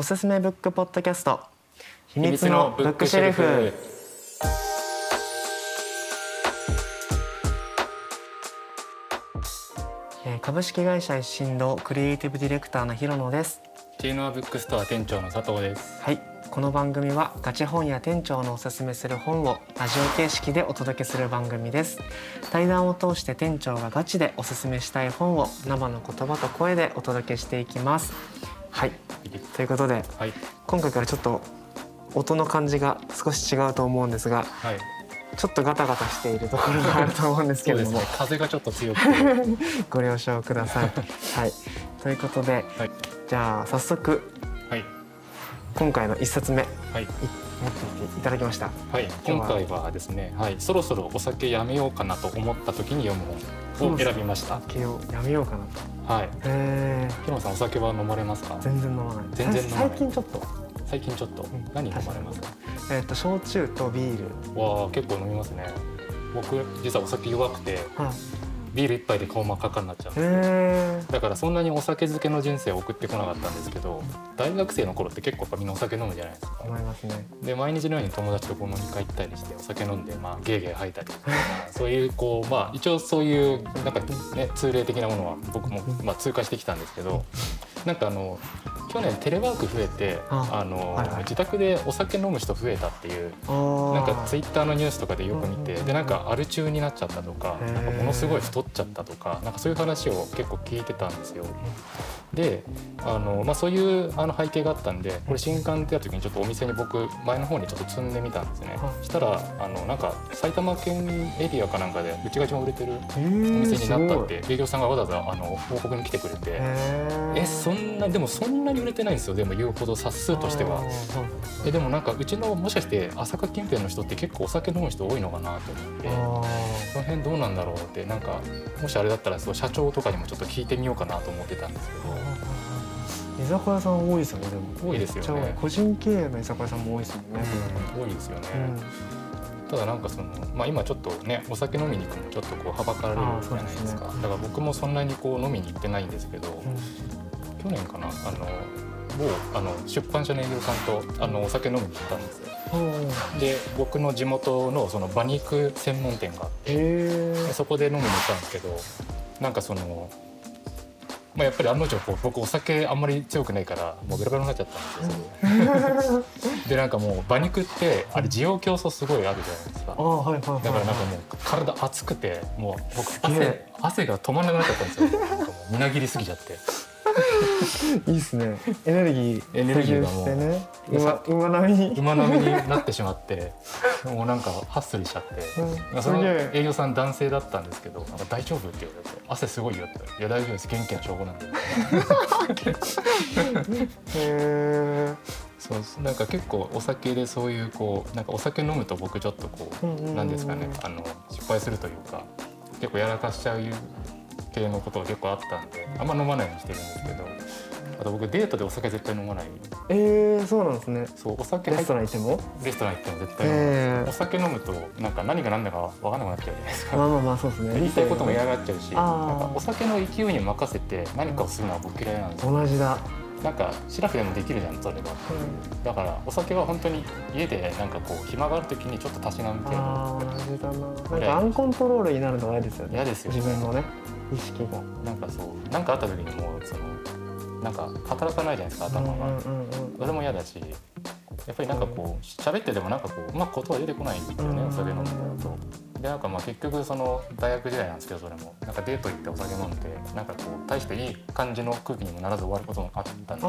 おすすめブックポッドキャスト。秘密のブックシェルフ。えー株式会社一新のクリエイティブディレクターの広野です。チーノアブックストア店長の佐藤です。はい。この番組はガチ本や店長のおすすめする本をラジオ形式でお届けする番組です。対談を通して店長がガチでおすすめしたい本を生の言葉と声でお届けしていきますはいということではい今回からちょっと音の感じが少し違うと思うんですがはい。ちょっとガタガタしているところがあると思うんですけれども、ね。風がちょっと強くて。ご了承ください。はい、ということで、はいじゃあ早速はい今回の一冊目いはい持ってきていただきました。はい。今回はですね、はい。そろそろお酒やめようかなと思った時に読む本を選びました。酒をやめようかなと。はい。えヒロさんお酒は飲まれますか？ー、？全然飲まない。全然飲まない最近ちょっと、最近ちょっと？ん何飲まれます？か？えっ、と焼酎とビール。わあ結構飲みますね。僕実はお酒弱くてはい。ビール一杯で顔真っ赤っかになっちゃうんですだからそんなにお酒漬けの人生を送ってこなかったんですけど大学生の頃って結構やっぱみんなお酒飲むじゃないですか思いますね。で毎日のように友達とこう飲み会行ったりしてお酒飲んでまあゲーゲー吐いたりとか そういうこうまあ一応そういうなんかね通例的なものは僕もまあ通過してきたんですけどなんかあの去年テレワーク増えてああの、はいはい。自宅でお酒飲む人増えたっていうなんかツイッターのニュースとかでよく見てうんでなんかアル中になっちゃったとかなんかものすごい太っちゃったとかなんかそういう話を結構聞いてたんですよ。であの、まあ、そういうあの背景があったんでこれ新刊ってやった時にちょっとお店に僕前の方にちょっと積んでみたんですね。したらあのなんか埼玉県エリアかなんかでうちが一番売れてるえおー、店になったっすて営業さんがわざわざあの報告に来てくれて。えそんなでもそんなに売れてないんですよ。でも言うほど冊数としては。えでもなんかうちのもしかして朝霞近辺の人って結構お酒飲む人多いのかなと思って。あその辺どうなんだろうってなんかもしあれだったらそう社長とかにもちょっと聞いてみようかなと思ってたんですけど。ー居酒屋さん多いですよねでも。多いですよね。個人経営の居酒屋さんも多いですもんね、多いですよね、うん。ただなんかその、まあ、今ちょっとねお酒飲みに行くのちょっとこうはばかられるじゃないですそうですね。かだから僕もそんなにこう飲みに行ってないんですけど、うん。去年かなあの某あの出版社の営業さんとあのお酒飲みに行ったんですよ。うんで僕の地元のその馬肉専門店があってそこで飲みに行ったんですけどなんかその、まあ、やっぱり案の定こう僕お酒あんまり強くないからもうベロベロになっちゃったんですよ。でなんかもう馬肉ってあれ需要競争すごいあるじゃないですか。あはいはいはいだからなんかもう体熱くてもう僕げ汗汗が止まらなくなっちゃったんですよ。みなぎりすぎちゃって いいっすね。エネルギーエネルギーがもうね。馬馬並み。に馬並みになってしまって もうなんかハッスルしちゃって。うん。その営業さん男性だったんですけど「なんか大丈夫?」って言われて「汗すごいよ」って。言ったら「いや大丈夫です。元気な証拠なんで」へ そうそうなんか結構お酒でそういうこうなんかお酒飲むと僕ちょっとこうんうなんですかね。あの失敗するというか結構やらかしちゃう系のことが結構あったんであんま飲まないようにしてるんですけどあと僕デートでお酒絶対飲まない。ええー、そうなんですね。そうお酒レストラン行っても？レストラン行っても絶対飲まない、えお酒飲むとなんか何が何だか分かんなくなっちゃうじゃないですか。ー、まあまあまあそうですね。言いたいことも嫌がっちゃうしあー。なんかお酒の勢いに任せて何かをするのは僕嫌いなんですよ。同じだ、なんかシラフでもできるじゃんそれがだからお酒は本当に家でなんかこう暇がある時にちょっとたしなむ程あ度。あ同じだな。なんかアンコントロールになるのが嫌ですよね。嫌ですよね。自分のね意識がなんかそうなんかあった時にもうそのなんか働かないじゃないですか頭が、それも嫌だしやっぱりなんかこう喋っててもなんかこううまく言葉出てこないんですよねうん。お酒飲むと。でなんかまあ結局その大学時代なんですけどそれも。なんかデート行ってお酒飲んでなんかこう大していい感じの空気にもならず終わることもあったんであ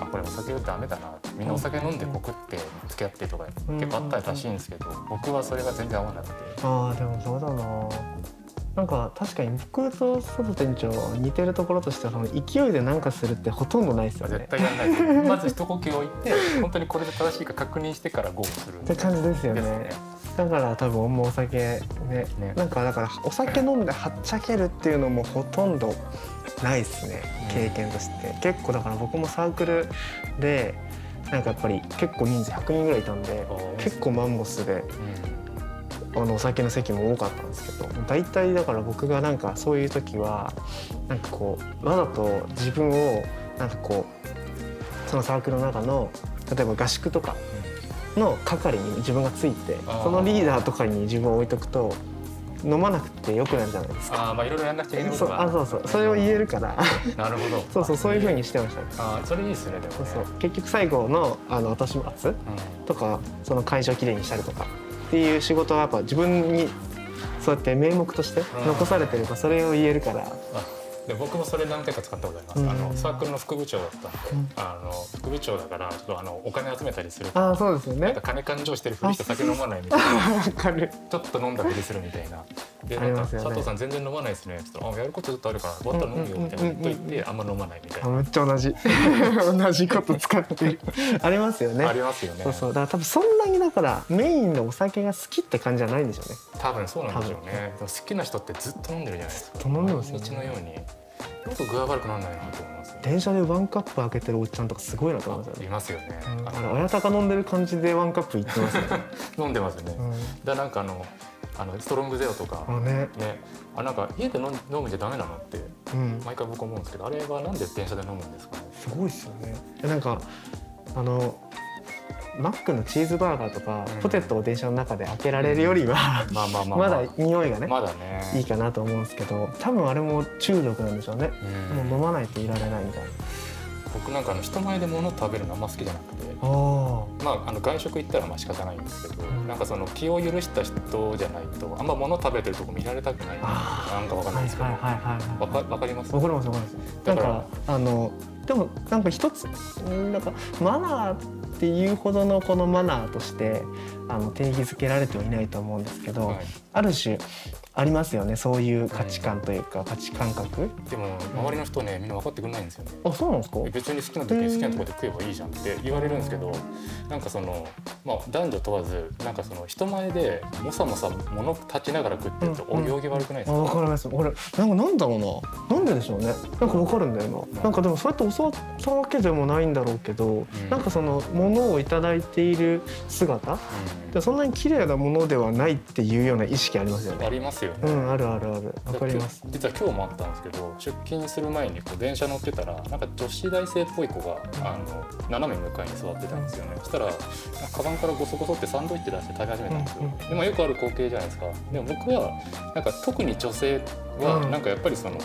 あこれお酒ダメだなみんなお酒飲んで告って付き合ってとか結構あったらしいんですけど僕はそれが全然合わなくて。ーあーでもそうだななんか確かに僕と佐藤店長は似てるところとしてはその勢いで何かするってほとんどないですよね。絶対やんないです まず一呼吸置いて本当にこれで正しいか確認してからゴーするって感じですよね。ね。だから多分もうお酒ね。ね。なんかだからお酒飲んではっちゃけるっていうのもほとんどないっすね。うん。経験として、結構だから僕もサークルでなんかやっぱり結構人数100人ぐらいいたんで結構マンモスで。うんあのお酒の席も多かったんですけど大体だから僕がなんかそういう時はなんかこうわざと自分をなんかこうそのサークルの中の例えば合宿とかの係に自分がついてそのリーダーとかに自分を置いとくと飲まなくてよくなるじゃないですか。ああまあいろいろやんなくちゃいけないことがそうあそうそう。それを言えるから。なるほど。そうそうそういうふうににしてましたね。あーそれいいですねでもね。そうそう。結局最後のあの後始末うん。とかその会場をきれいにしたりとかっていう仕事はやっぱ自分にそうやって名目として残されてるからそれを言えるから。あで僕もそれ何回か使ったことあります、うん。あのサークルの副部長だったんで、うん。あの副部長だからちょっとあのお金集めたりするとああそうですよね。なんか金勘定してるふりして酒飲まないみたいな。ちょっと飲んだふりするみたいなでね。佐藤さん全然飲まないですね」って言ったら「あやることずっとあるから終わったら飲むよ」みたいな言っといてあんま飲まないみたいな、あめっちゃ同じ。同じこと使って。るありますよね。ありますよね。そうそう。だから多分そんなにだからメインのお酒が好きって感じじゃないんでしょうね。多分そうなんでしょうね。好きな人ってずっと飲んでるじゃないですか。ずっと飲んでますよねのように。よく具合悪くならないなと思いますね。電車でワンカップ開けてるおっちゃんとかすごいなと思いますよいねますよね、うん。ああれ親鷹飲んでる感じでワンカップいってますよね、飲んでますよね、うだからなんかあのあのストロングゼロとか、ね。ね、あなんか家で飲むんじゃダメなのってうん。毎回僕思うんですけどあれはなんで電車で飲むんですかね？すごいですよね。えなんかあのマックのチーズバーガーとか、うん。ポテトを電車の中で開けられるよりは、まあまあまあ、まだ匂いがね、まだね。いいかなと思うんですけど多分あれも中毒なんでしょうね、うん。もう飲まないといられないみたいな。僕なんかあの人前で物食べるのあんま好きじゃなくて。あまあ、あの外食行ったらまあ仕方ないんですけど、うん。なんかその気を許した人じゃないとあんま物食べてるとこ見られたくない。あなんかわかんはないいですけど、はいはいはいわかります？わかりますわかります。だからかあのでもなんか一つうんなんかマナーっていうほどのこのマナーとしてあの定義づけられてはいないと思うんですけど、はい。ある種ありますよねそういう価値観というか、価値感覚。でも周りの人ねみんな分かってくれないんですよ。ねあそうなんですか？別に好きな時に好きなところで食えばいいじゃんって言われるんですけどなんかその、まあ、男女問わずなんかその人前でもさもさ物立ちながら食ってるとうんお行儀悪くないですか、あわかります。俺なんかなんだろうな。なんででしょうね。なんかわかるんだよな。なんかでもそうやって教わったわけでもないんだろうけど、ん。なんかその物をいただいている姿。でそんなに綺麗なものではないっていうような意識ありますようんあねりますよね、うんあるあるある。わかります。実は今日もあったんですけど出勤する前にこう電車乗ってたらなんか女子大生っぽい子があの斜め向かいに座ってたんですよね。そしたらカバンからゴソゴソってサンドイッチ出して食べ始めたんですよ、うんうん。でまあよくある光景じゃないですか。でも僕はなんか特に女性はうん。なんかやっぱりその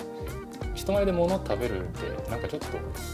人前で物を食べるってなんかちょっと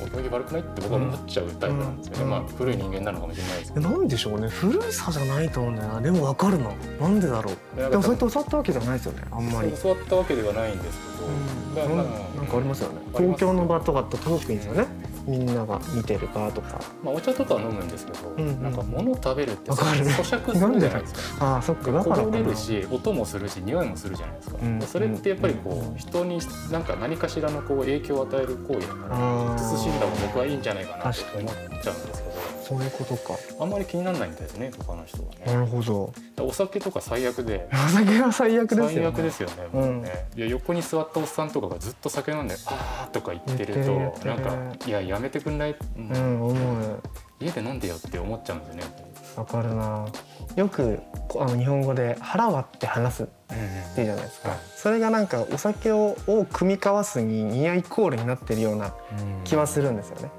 お行儀悪くないって僕は思っちゃうタイプなんですよね、うんまあ古い人間なのかもしれないですけど、えなんでしょうね。古さじゃないと思うんだよな。でもわかるな。なんでだろう。ででもそうやって教わったわけじゃないですよね。あんまり。教わったわけではないんですけど、うん。だからなんかありますよね。公共の場とかって特にですよねみんなが見てる場とか。まあ、お茶とかは飲むんですけど、うんうん。なんか物食べるって咀嚼するじゃないですか。ああそっか。だかられるし音もするし匂いもするじゃないですか、うん。それってやっぱりこう、うん人になんか何かしらのこう影響を与える行為だから慎んだ方が僕はいいんじゃないかなって確かに思っちゃうんですけどそういうことか。あんまり気にならないみたいですね他の人はなねるほど。お酒とか最悪で。お酒は最悪ですよね。最悪ですよね,、うんもうねいや横に座ったおっさんとかがずっと酒飲んで「あー」とか言ってるとなんか「いややめてくんない、うんうん思う。家で飲んでよ」って思っちゃうんですよねわかるな。よくこあの日本語で腹割って話すっていうじゃないですか、はい。それがなんかお酒をを組み交わすにニアイコールになってるような気はするんですよね、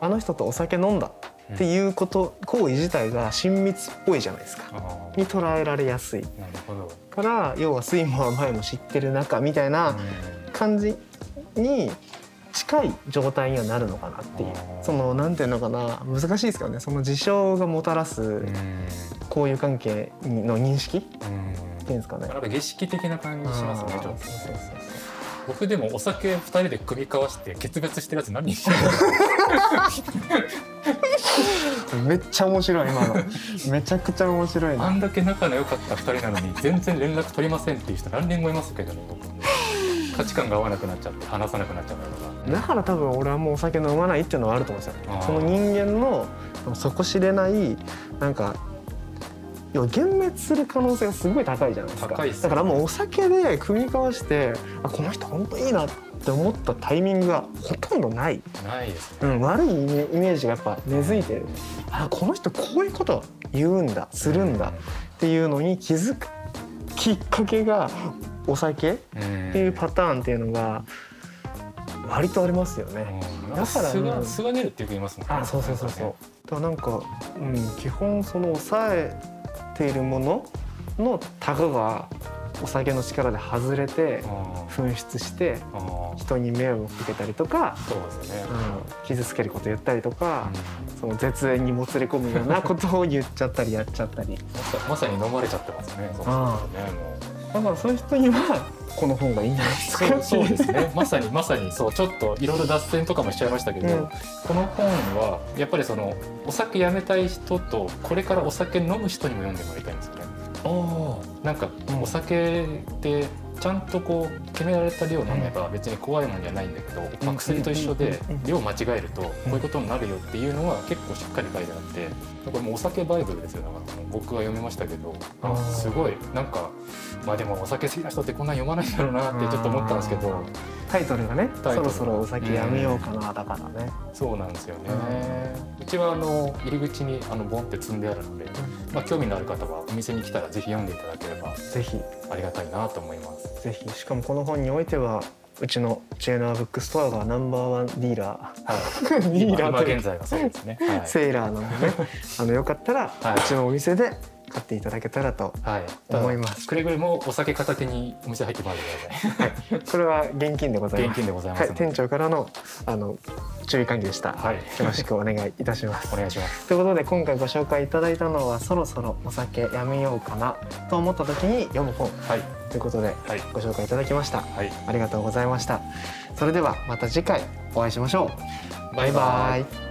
あの人とお酒飲んだっていうこと、行為自体が親密っぽいじゃないですか。あに捉えられやすい。ーなるほど、から要は酸いも甘いも知ってる仲みたいな感じに近い状態にはなるのかなっていう。そのなんていうのかな。難しいですけどね。その事象がもたらすうん。交友関係の認識っていうんですかね。なん。か儀式的な感じしますね僕でもお酒二人で組み交わして決別してるやつ何めっちゃ面白い今の。めちゃくちゃ面白いあなんだけ仲の良かった二人なのに全然連絡取りませんっていう人何人もいますけどね僕価値観が合わなくなっちゃって話さなくなっちゃうのが。だから多分俺はもうお酒飲まないっていうのはあると思うんですよ。その人間の底知れないなんか要は幻滅する可能性がすごい高いじゃないですか。高いっすね。だからもうお酒で組み交わしてあこの人本当いいなって思ったタイミングがほとんどない、ないですね。うん、悪いイメージがやっぱ根付いてる。あこの人こういうこと言うんだするんだっていうのに気づくきっかけがお酒っっていうパターンっていうのが割とありますよね。うん、だから素がうん素が出るってよく言いますもんね。あそうそうそうそう。だからなんか、うん、基本その抑えているもののタガがお酒の力で外れてあ紛失して人に迷惑をかけたりとか、そうん、傷つけること言ったりとか、うん。その絶縁にもつれ込むようなことを言っちゃったりやっちゃったり。まさに飲まれちゃってますねそうすねもうだからそういう人にはこの本がいいんじゃないですか。そうそうですね。まさにまさに。そうちょっといろいろ脱線とかもしちゃいましたけど、うん。この本はやっぱりそのお酒やめたい人とこれからお酒飲む人にも読んでもらいたいんですよね。おなんかうん。お酒ってちゃんとこう決められた量飲めば別に怖いもんじゃないんだけど、まあ、薬と一緒でうん。量間違えるとこういうことになるよっていうのは結構しっかり書いてあってこれもうお酒バイブルですよ。だから僕が読みましたけどすごいなんかまあでもお酒好きな人ってこんなん読まないんだろうなってちょっと思ったんですけどタイトルがねそろそろお酒やめようかなだから。ね、そうなんですよね。うちはあの入り口にあのボンって積んであるので、まあ興味のある方はお店に来たらぜひ読んでいただければ。ぜひありがたいなと思います。ぜひしかもこの本においてはうちのチェーナーブックストアがナンバーワンディーラはい。ー ディーラーという現在はそうですね。はい。セーラーなのでねあのよかったら、はいうちのお店で買っていただけたらとはい。思いますくれぐれもお酒片手にお店入ってこないでください。これは現金でございます現金でございまはい、すので。店長からのあの注意喚起でした、はい。よろしくお願いいたします お願いします。ということで今回ご紹介いただいたのはそろそろお酒やめようかなと思った時に読む本はい。ということではい。ご紹介いただきましたはい。ありがとうございましたそれではまた次回お会いしましょうバイバイ